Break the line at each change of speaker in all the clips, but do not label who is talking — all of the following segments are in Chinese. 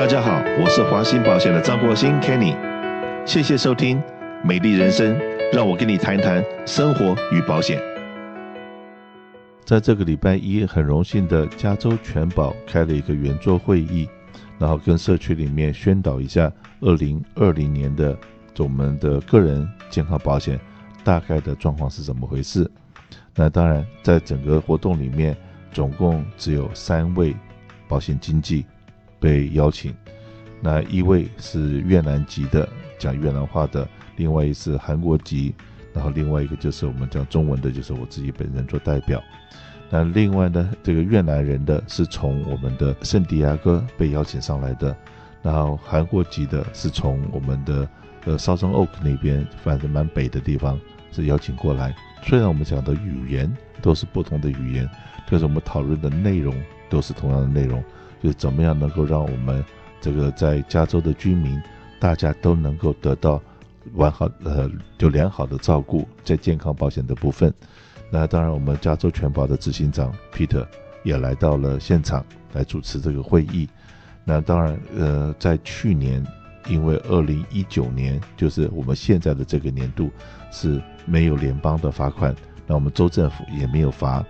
大家好，我是华兴保险的张国兴 Kenny，谢谢收听《美丽人生》，让我跟你谈谈生活与保险。在这个礼拜一，很荣幸的加州全保开了一个圆桌会议，然后跟社区里面宣导一下二零二零年的我们的个人健康保险大概的状况是怎么回事。那当然，在整个活动里面，总共只有三位保险经纪被邀请，那一位是越南籍的，讲越南话的，另外一是韩国籍。然后另外一个就是我们讲中文的，就是我自己本人做代表。那另外呢，这个越南人的是从我们的圣地亚哥被邀请上来的，然后韩国籍的是从我们的呃 Southern Oak 那边，反正蛮北的地方是邀请过来。虽然我们讲的语言都是不同的语言，但是我们讨论的内容都是同样的内容，就怎么样能够让我们这个在加州的居民大家都能够得到。完好，呃，就良好的照顾在健康保险的部分。那当然，我们加州全保的执行长 Peter 也来到了现场来主持这个会议。那当然，呃，在去年，因为二零一九年就是我们现在的这个年度是没有联邦的罚款，那我们州政府也没有罚。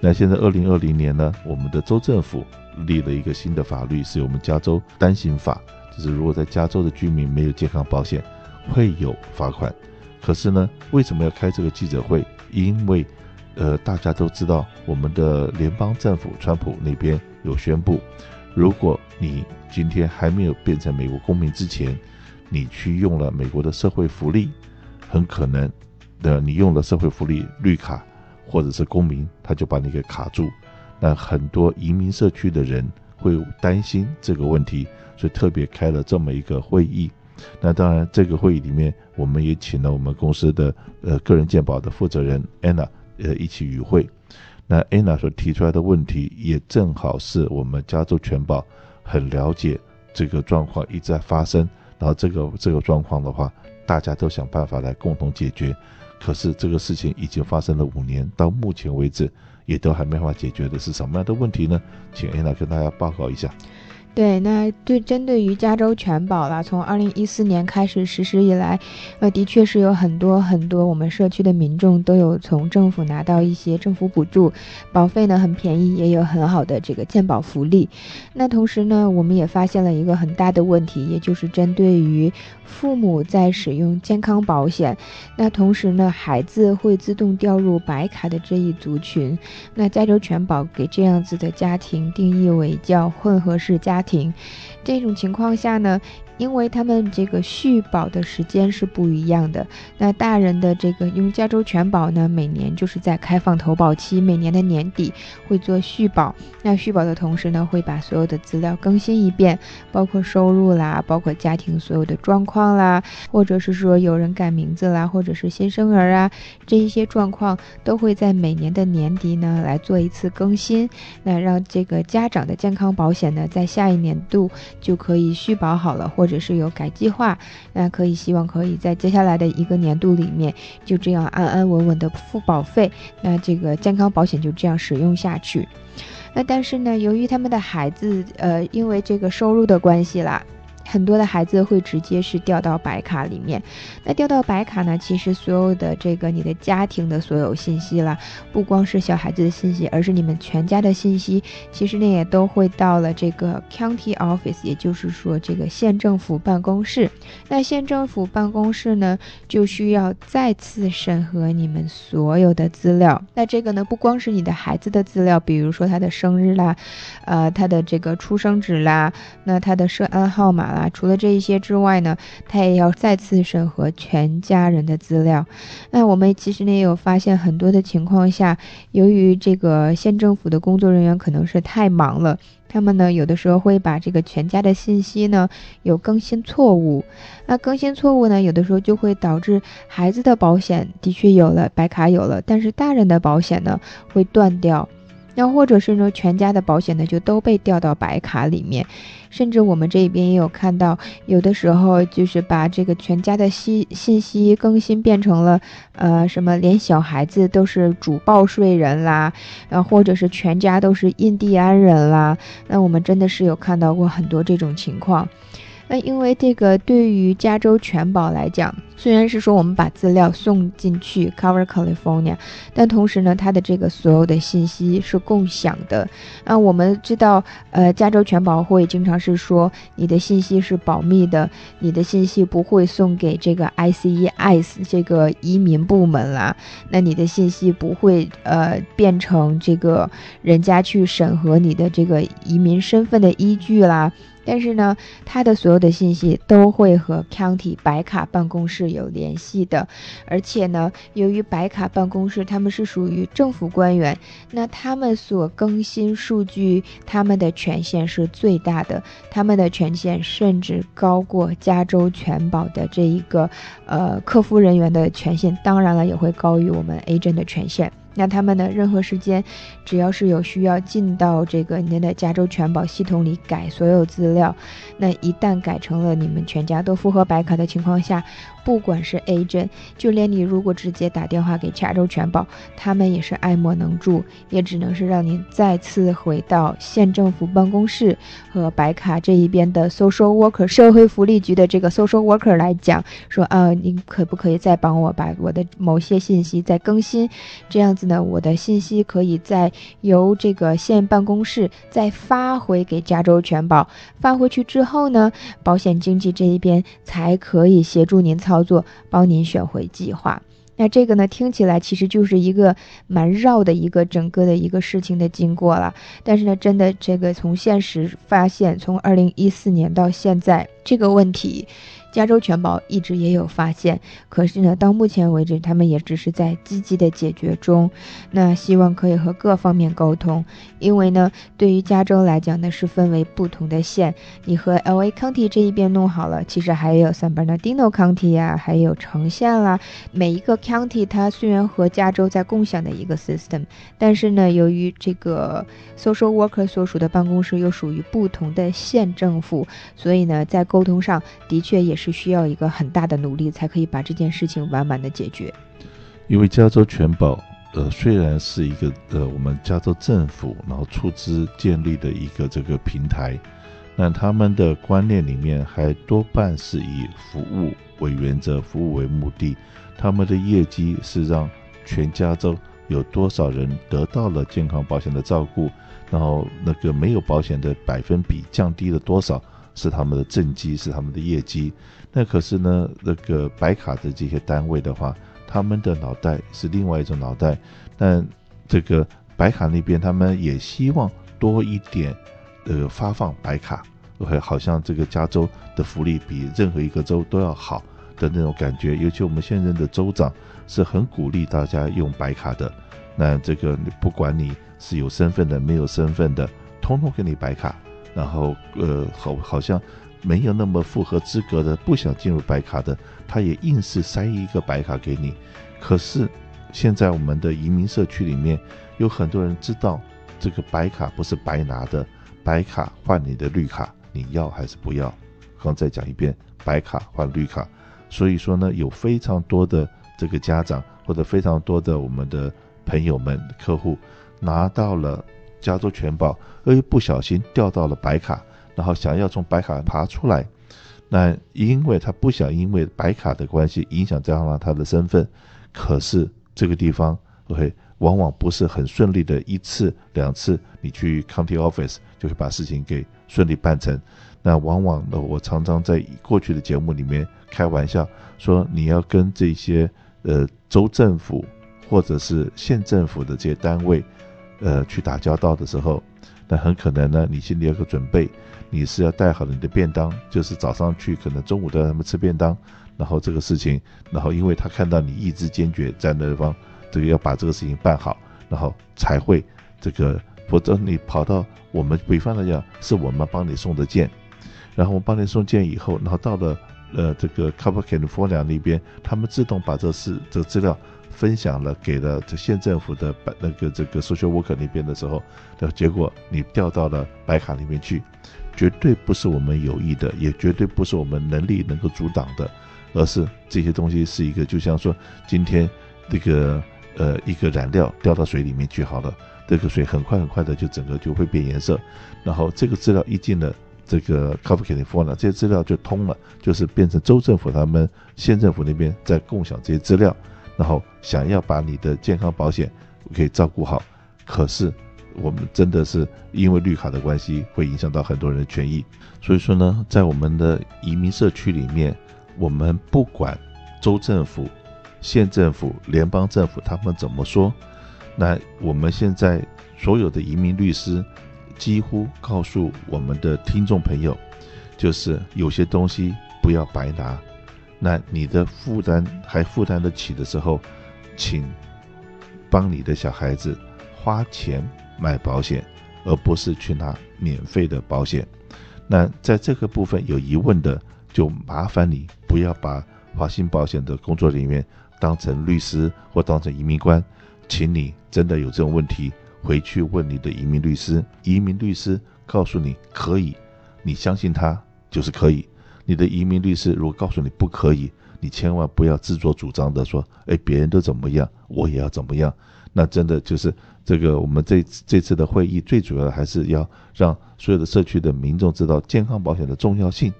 那现在二零二零年呢，我们的州政府立了一个新的法律，是我们加州单行法，就是如果在加州的居民没有健康保险。会有罚款，可是呢，为什么要开这个记者会？因为，呃，大家都知道，我们的联邦政府川普那边有宣布，如果你今天还没有变成美国公民之前，你去用了美国的社会福利，很可能的，你用了社会福利绿卡或者是公民，他就把你给卡住。那很多移民社区的人会担心这个问题，所以特别开了这么一个会议。那当然，这个会议里面，我们也请了我们公司的呃个人健保的负责人 Anna 呃一起与会。那 Anna 所提出来的问题，也正好是我们加州全保很了解这个状况一直在发生，然后这个这个状况的话，大家都想办法来共同解决。可是这个事情已经发生了五年，到目前为止也都还没办法解决的是什么样的问题呢？请安娜跟大家报告一下。
对，那对针对于加州全保啦，从二零一四年开始实施以来，呃，的确是有很多很多我们社区的民众都有从政府拿到一些政府补助，保费呢很便宜，也有很好的这个健保福利。那同时呢，我们也发现了一个很大的问题，也就是针对于父母在使用健康保险，那同时呢，孩子会自动掉入白卡的这一族群，那加州全保给这样子的家庭定义为叫混合式家庭。停，这种情况下呢，因为他们这个续保的时间是不一样的。那大人的这个用加州全保呢，每年就是在开放投保期，每年的年底会做续保。那续保的同时呢，会把所有的资料更新一遍，包括收入啦，包括家庭所有的状况啦，或者是说有人改名字啦，或者是新生儿啊，这一些状况都会在每年的年底呢来做一次更新。那让这个家长的健康保险呢，在下一年度就可以续保好了，或或者。是有改计划，那可以希望可以在接下来的一个年度里面，就这样安安稳稳的付保费，那这个健康保险就这样使用下去。那但是呢，由于他们的孩子，呃，因为这个收入的关系啦。很多的孩子会直接是调到白卡里面，那调到白卡呢，其实所有的这个你的家庭的所有信息啦，不光是小孩子的信息，而是你们全家的信息，其实呢也都会到了这个 county office，也就是说这个县政府办公室。那县政府办公室呢，就需要再次审核你们所有的资料。那这个呢，不光是你的孩子的资料，比如说他的生日啦，呃，他的这个出生纸啦，那他的涉案号码啊，除了这一些之外呢，他也要再次审核全家人的资料。那我们其实呢也有发现，很多的情况下，由于这个县政府的工作人员可能是太忙了，他们呢有的时候会把这个全家的信息呢有更新错误。那更新错误呢，有的时候就会导致孩子的保险的确有了白卡有了，但是大人的保险呢会断掉。那或者是呢，全家的保险呢就都被调到白卡里面，甚至我们这边也有看到，有的时候就是把这个全家的信信息更新变成了，呃，什么连小孩子都是主报税人啦，呃，或者是全家都是印第安人啦，那我们真的是有看到过很多这种情况。那因为这个对于加州全保来讲，虽然是说我们把资料送进去 Cover California，但同时呢，它的这个所有的信息是共享的。那我们知道，呃，加州全保会经常是说你的信息是保密的，你的信息不会送给这个 ICE 这个移民部门啦，那你的信息不会呃变成这个人家去审核你的这个移民身份的依据啦。但是呢，他的所有的信息都会和 County 白卡办公室有联系的，而且呢，由于白卡办公室他们是属于政府官员，那他们所更新数据，他们的权限是最大的，他们的权限甚至高过加州全保的这一个呃客服人员的权限，当然了，也会高于我们 agent 的权限。那他们呢，任何时间，只要是有需要进到这个您的加州全保系统里改所有资料，那一旦改成了你们全家都符合白卡的情况下。不管是 agent，就连你如果直接打电话给加州全保，他们也是爱莫能助，也只能是让您再次回到县政府办公室和白卡这一边的 social worker 社会福利局的这个 social worker 来讲，说啊，您可不可以再帮我把我的某些信息再更新？这样子呢，我的信息可以再由这个县办公室再发回给加州全保，发回去之后呢，保险经纪这一边才可以协助您操。操作帮您选回计划，那这个呢，听起来其实就是一个蛮绕的一个整个的一个事情的经过了。但是呢，真的这个从现实发现，从二零一四年到现在，这个问题。加州全保一直也有发现，可是呢，到目前为止，他们也只是在积极的解决中。那希望可以和各方面沟通，因为呢，对于加州来讲呢，是分为不同的县。你和 LA County 这一边弄好了，其实还有 San Bernardino County 呀，还有城县啦。每一个 county 它虽然和加州在共享的一个 system，但是呢，由于这个 social worker 所属的办公室又属于不同的县政府，所以呢，在沟通上的确也是。是需要一个很大的努力，才可以把这件事情完满的解决。
因为加州全保，呃，虽然是一个呃我们加州政府然后出资建立的一个这个平台，那他们的观念里面还多半是以服务为原则、服务为目的。他们的业绩是让全加州有多少人得到了健康保险的照顾，然后那个没有保险的百分比降低了多少。是他们的政绩，是他们的业绩。那可是呢，那个白卡的这些单位的话，他们的脑袋是另外一种脑袋。但这个白卡那边，他们也希望多一点，呃，发放白卡，OK，好像这个加州的福利比任何一个州都要好的那种感觉。尤其我们现任的州长是很鼓励大家用白卡的。那这个不管你是有身份的，没有身份的，通通给你白卡。然后，呃，好，好像没有那么符合资格的，不想进入白卡的，他也硬是塞一个白卡给你。可是，现在我们的移民社区里面有很多人知道，这个白卡不是白拿的，白卡换你的绿卡，你要还是不要？刚再讲一遍，白卡换绿卡。所以说呢，有非常多的这个家长或者非常多的我们的朋友们、客户拿到了。加州全保，而不小心掉到了白卡，然后想要从白卡爬出来，那因为他不想因为白卡的关系影响这样了他的身份，可是这个地方，OK，往往不是很顺利的，一次两次你去 county office 就会把事情给顺利办成，那往往呢，我常常在过去的节目里面开玩笑说，你要跟这些呃州政府或者是县政府的这些单位。呃，去打交道的时候，那很可能呢，你心里有个准备，你是要带好了你的便当，就是早上去，可能中午都让他们吃便当，然后这个事情，然后因为他看到你意志坚决在那方，这个要把这个事情办好，然后才会这个，否则你跑到我们北方来讲，是我们帮你送的件，然后我帮你送件以后，然后到了呃这个 California 那边，他们自动把这事这个资料分享了给了这县政府的白那个这个 social worker 那边的时候，的结果你调到了白卡里面去，绝对不是我们有意的，也绝对不是我们能力能够阻挡的，而是这些东西是一个就像说今天这个呃一个染料掉到水里面去好了。这个水很快很快的就整个就会变颜色，然后这个资料一进了这个 California，这些资料就通了，就是变成州政府他们县政府那边在共享这些资料，然后想要把你的健康保险给照顾好，可是我们真的是因为绿卡的关系，会影响到很多人的权益，所以说呢，在我们的移民社区里面，我们不管州政府、县政府、联邦政府他们怎么说。那我们现在所有的移民律师几乎告诉我们的听众朋友，就是有些东西不要白拿。那你的负担还负担得起的时候，请帮你的小孩子花钱买保险，而不是去拿免费的保险。那在这个部分有疑问的，就麻烦你不要把华信保险的工作人员当成律师或当成移民官。请你真的有这种问题，回去问你的移民律师。移民律师告诉你可以，你相信他就是可以。你的移民律师如果告诉你不可以，你千万不要自作主张的说，哎，别人都怎么样，我也要怎么样。那真的就是这个。我们这这次的会议最主要的还是要让所有的社区的民众知道健康保险的重要性。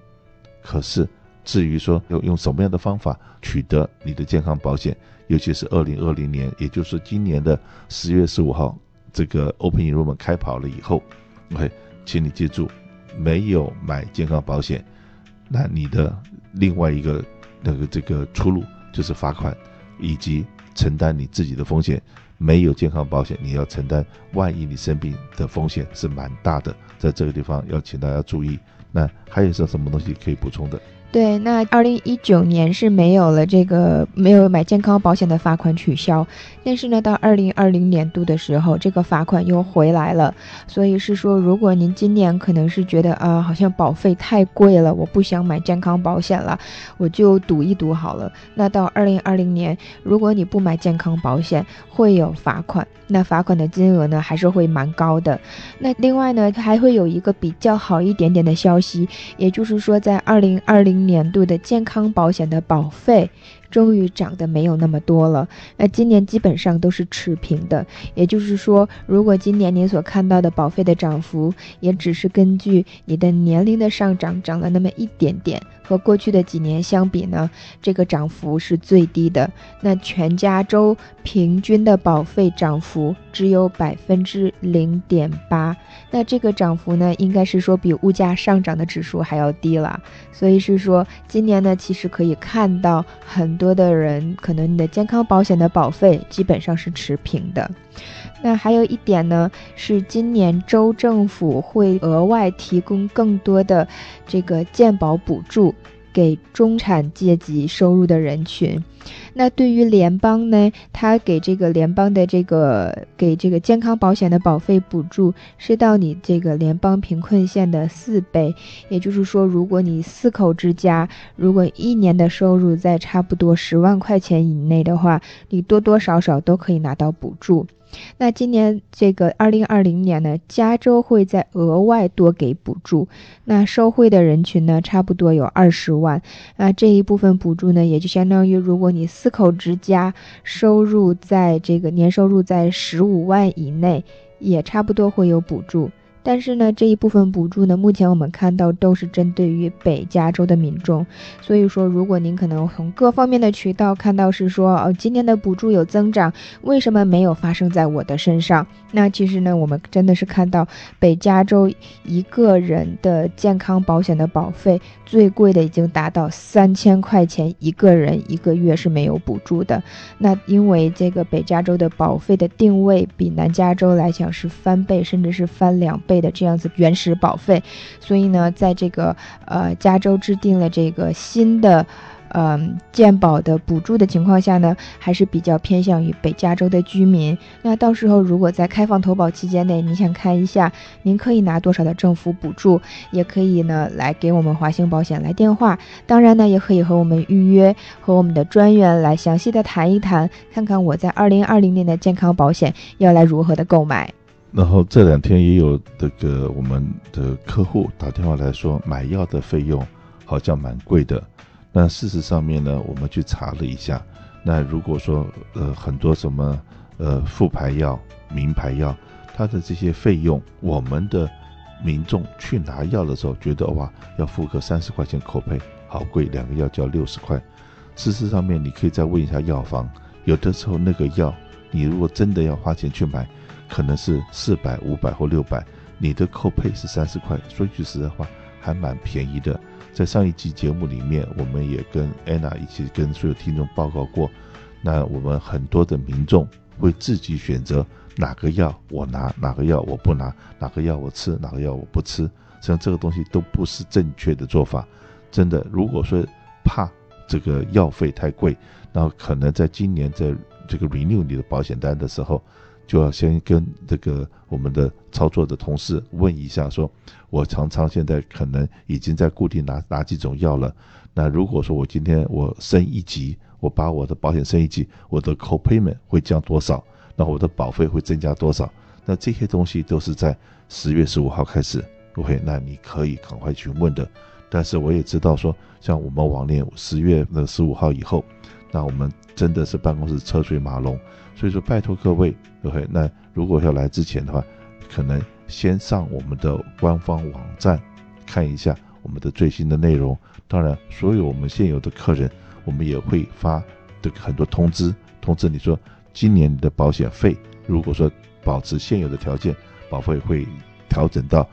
可是至于说要用什么样的方法取得你的健康保险？尤其是二零二零年，也就是今年的十月十五号，这个 Open Enrollment 开跑了以后，OK，请你记住，没有买健康保险，那你的另外一个那个这个出路就是罚款，以及承担你自己的风险。没有健康保险，你要承担万一你生病的风险是蛮大的，在这个地方要请大家注意。那还有什什么东西可以补充的？
对，那二零一九年是没有了这个没有买健康保险的罚款取消，但是呢，到二零二零年度的时候，这个罚款又回来了。所以是说，如果您今年可能是觉得啊，好像保费太贵了，我不想买健康保险了，我就赌一赌好了。那到二零二零年，如果你不买健康保险，会有罚款。那罚款的金额呢，还是会蛮高的。那另外呢，还会有一个比较好一点点的消息，也就是说，在二零二零年度的健康保险的保费。终于涨得没有那么多了，那今年基本上都是持平的，也就是说，如果今年您所看到的保费的涨幅，也只是根据你的年龄的上涨涨了那么一点点，和过去的几年相比呢，这个涨幅是最低的。那全加州平均的保费涨幅只有百分之零点八，那这个涨幅呢，应该是说比物价上涨的指数还要低了。所以是说，今年呢，其实可以看到很多多的人，可能你的健康保险的保费基本上是持平的。那还有一点呢，是今年州政府会额外提供更多的这个健保补助。给中产阶级收入的人群，那对于联邦呢，他给这个联邦的这个给这个健康保险的保费补助是到你这个联邦贫困线的四倍，也就是说，如果你四口之家，如果一年的收入在差不多十万块钱以内的话，你多多少少都可以拿到补助。那今年这个二零二零年呢，加州会在额外多给补助，那受惠的人群呢，差不多有二十万。那这一部分补助呢，也就相当于如果你四口之家收入在这个年收入在十五万以内，也差不多会有补助。但是呢，这一部分补助呢，目前我们看到都是针对于北加州的民众。所以说，如果您可能从各方面的渠道看到是说，哦，今年的补助有增长，为什么没有发生在我的身上？那其实呢，我们真的是看到北加州一个人的健康保险的保费最贵的已经达到三千块钱一个人一个月是没有补助的。那因为这个北加州的保费的定位比南加州来讲是翻倍，甚至是翻两倍。的这样子原始保费，所以呢，在这个呃加州制定了这个新的嗯，健保的补助的情况下呢，还是比较偏向于北加州的居民。那到时候如果在开放投保期间内，你想看一下您可以拿多少的政府补助，也可以呢来给我们华兴保险来电话。当然呢，也可以和我们预约，和我们的专员来详细的谈一谈，看看我在二零二零年的健康保险要来如何的购买。
然后这两天也有这个我们的客户打电话来说，买药的费用好像蛮贵的。那事实上面呢，我们去查了一下，那如果说呃很多什么呃副牌药、名牌药，它的这些费用，我们的民众去拿药的时候觉得哇，要付个三十块钱口费，好贵，两个药就要六十块。事实上面，你可以再问一下药房，有的时候那个药，你如果真的要花钱去买。可能是四百、五百或六百，你的扣配是三十块，说句实在话，还蛮便宜的。在上一集节目里面，我们也跟安娜一起跟所有听众报告过，那我们很多的民众会自己选择哪个药我拿，哪个药我不拿，哪个药我吃，哪个药我不吃，实际上这个东西都不是正确的做法。真的，如果说怕这个药费太贵，那可能在今年在这个 renew 你的保险单的时候。就要先跟这个我们的操作的同事问一下，说，我常常现在可能已经在固定拿哪几种药了。那如果说我今天我升一级，我把我的保险升一级，我的 copayment 会降多少？那我的保费会增加多少？那这些东西都是在十月十五号开始，OK？那你可以赶快去问的。但是我也知道说，像我们往年十月的十五号以后，那我们真的是办公室车水马龙。所以说，拜托各位，OK，那如果要来之前的话，可能先上我们的官方网站看一下我们的最新的内容。当然，所有我们现有的客人，我们也会发的很多通知，通知你说，今年你的保险费，如果说保持现有的条件，保费会调整到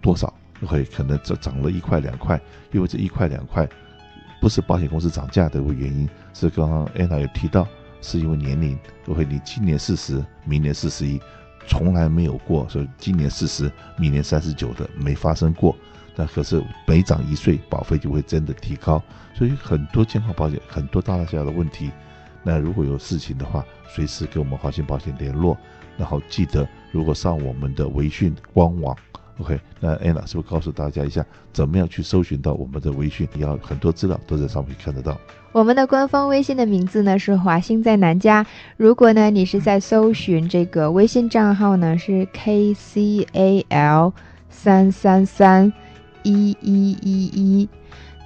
多少，OK，可能涨涨了一块两块，因为这一块两块不是保险公司涨价的一个原因，是刚刚安娜有提到。是因为年龄，OK，你今年四十，明年四十一，从来没有过说今年四十，明年三十九的没发生过。那可是每涨一岁，保费就会真的提高。所以很多健康保险，很多大大小小的问题，那如果有事情的话，随时跟我们华信保险联络。然后记得，如果上我们的微讯官网。OK，那 Anna 是不是告诉大家一下，怎么样去搜寻到我们的微信？你要很多资料都在上面看得到。
我们的官方微信的名字呢是华兴在南加。如果呢你是在搜寻这个微信账号呢是 KCAL 三三三一一一一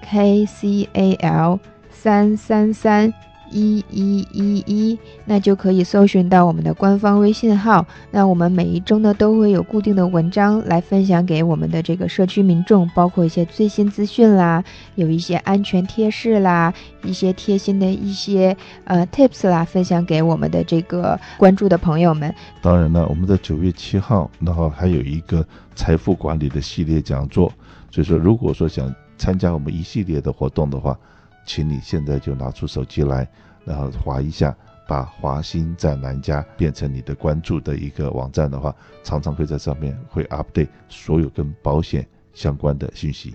KCAL 三三三。一一一一，那就可以搜寻到我们的官方微信号。那我们每一周呢都会有固定的文章来分享给我们的这个社区民众，包括一些最新资讯啦，有一些安全贴士啦，一些贴心的一些呃 tips 啦，分享给我们的这个关注的朋友们。
当然了，我们在九月七号，然后还有一个财富管理的系列讲座。所以说，如果说想参加我们一系列的活动的话，请你现在就拿出手机来，然后划一下，把华兴在南家变成你的关注的一个网站的话，常常会在上面会 update 所有跟保险相关的信息。